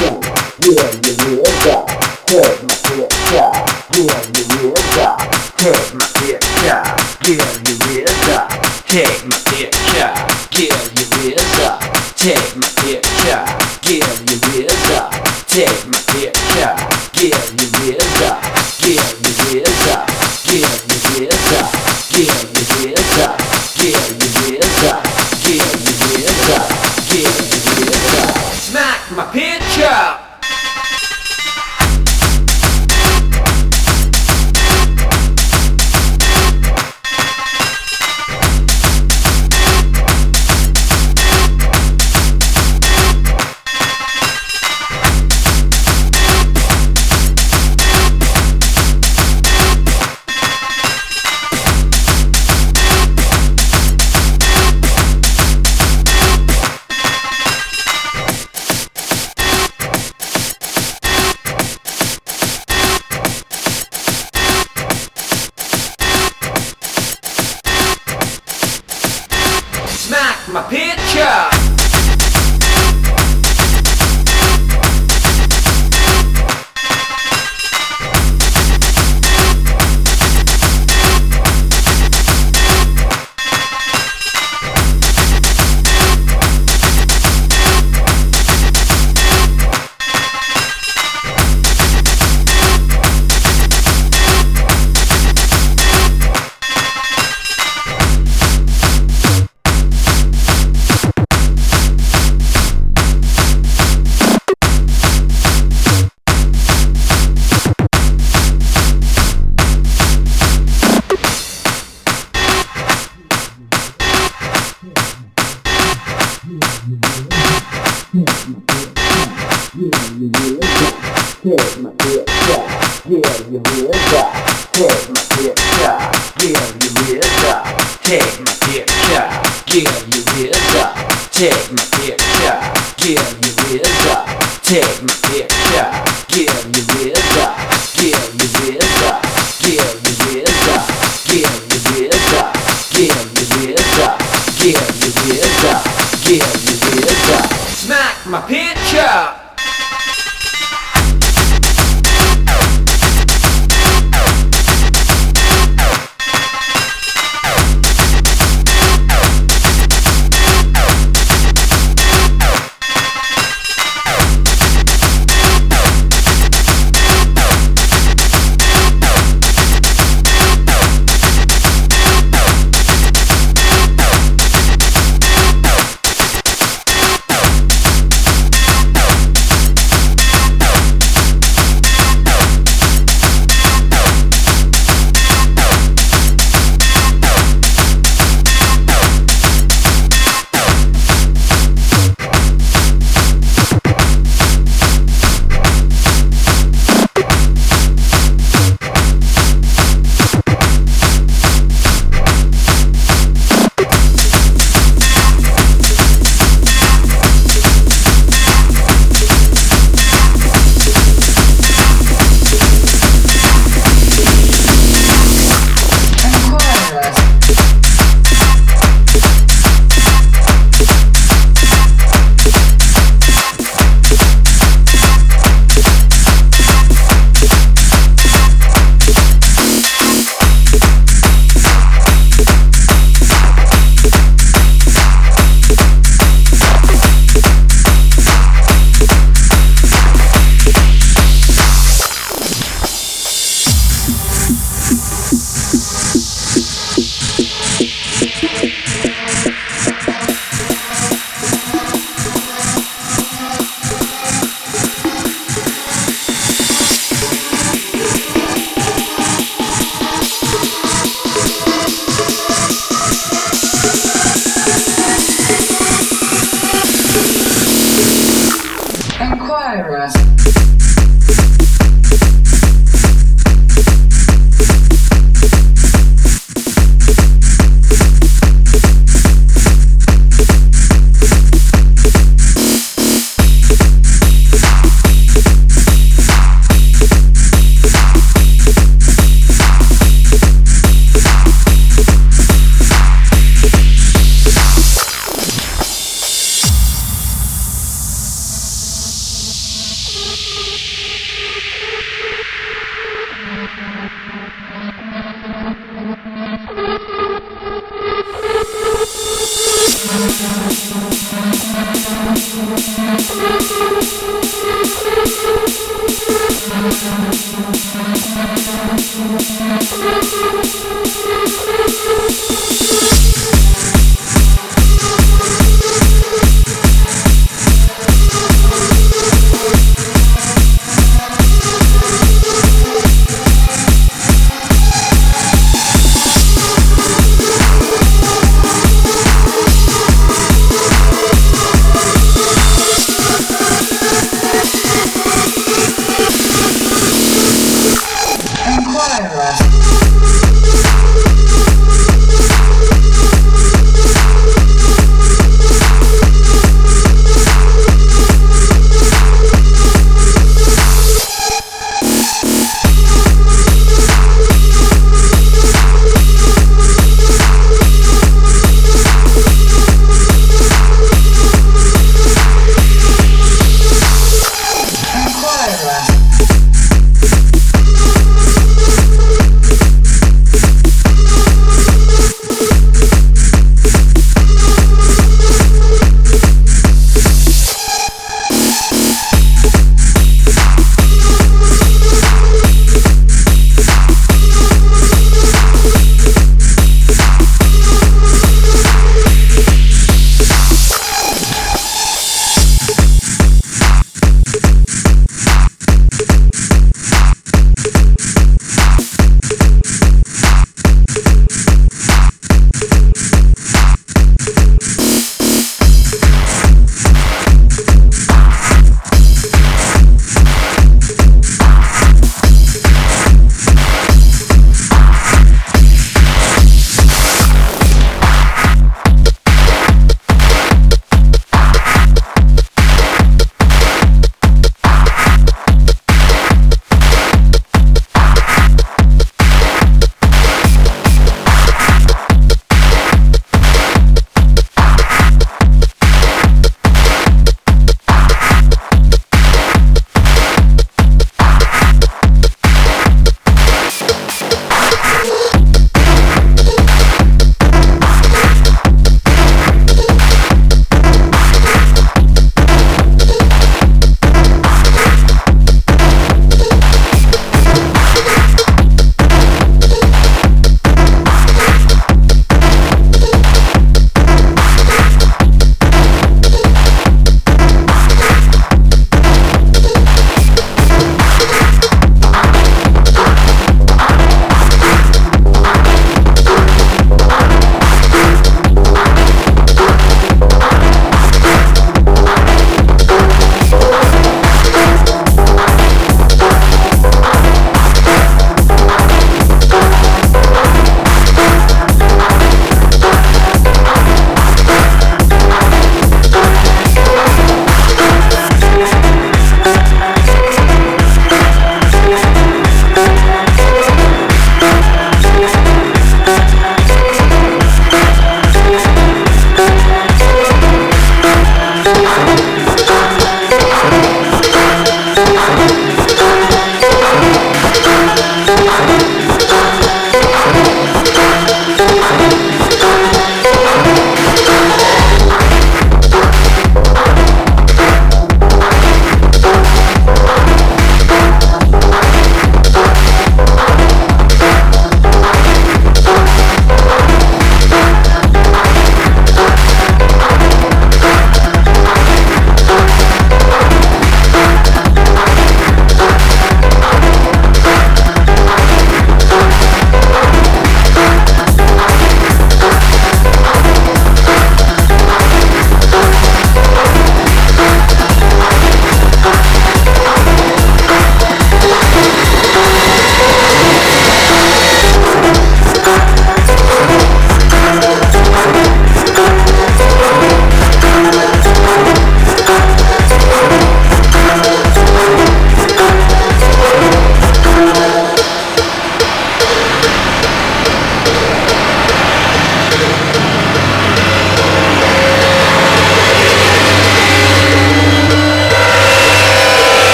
yeah, yeah, yeah, down. Heard my fear yeah, yeah, yeah, down. Heard my fear yeah, yeah, yeah, down. Take my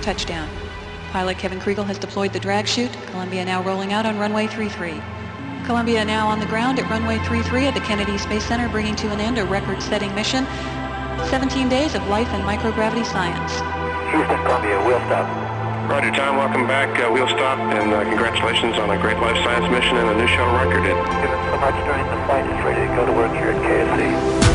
touchdown. Pilot Kevin Kregel has deployed the drag chute. Columbia now rolling out on runway 33. Columbia now on the ground at runway 33 at the Kennedy Space Center, bringing to an end a record-setting mission. 17 days of life and microgravity science. Houston, Columbia, wheel stop. Roger, Tom. Welcome back. Uh, wheel stop, and uh, congratulations on a great life science mission and a new shuttle record. Given so much during the flight, is ready to go to work here at KSC.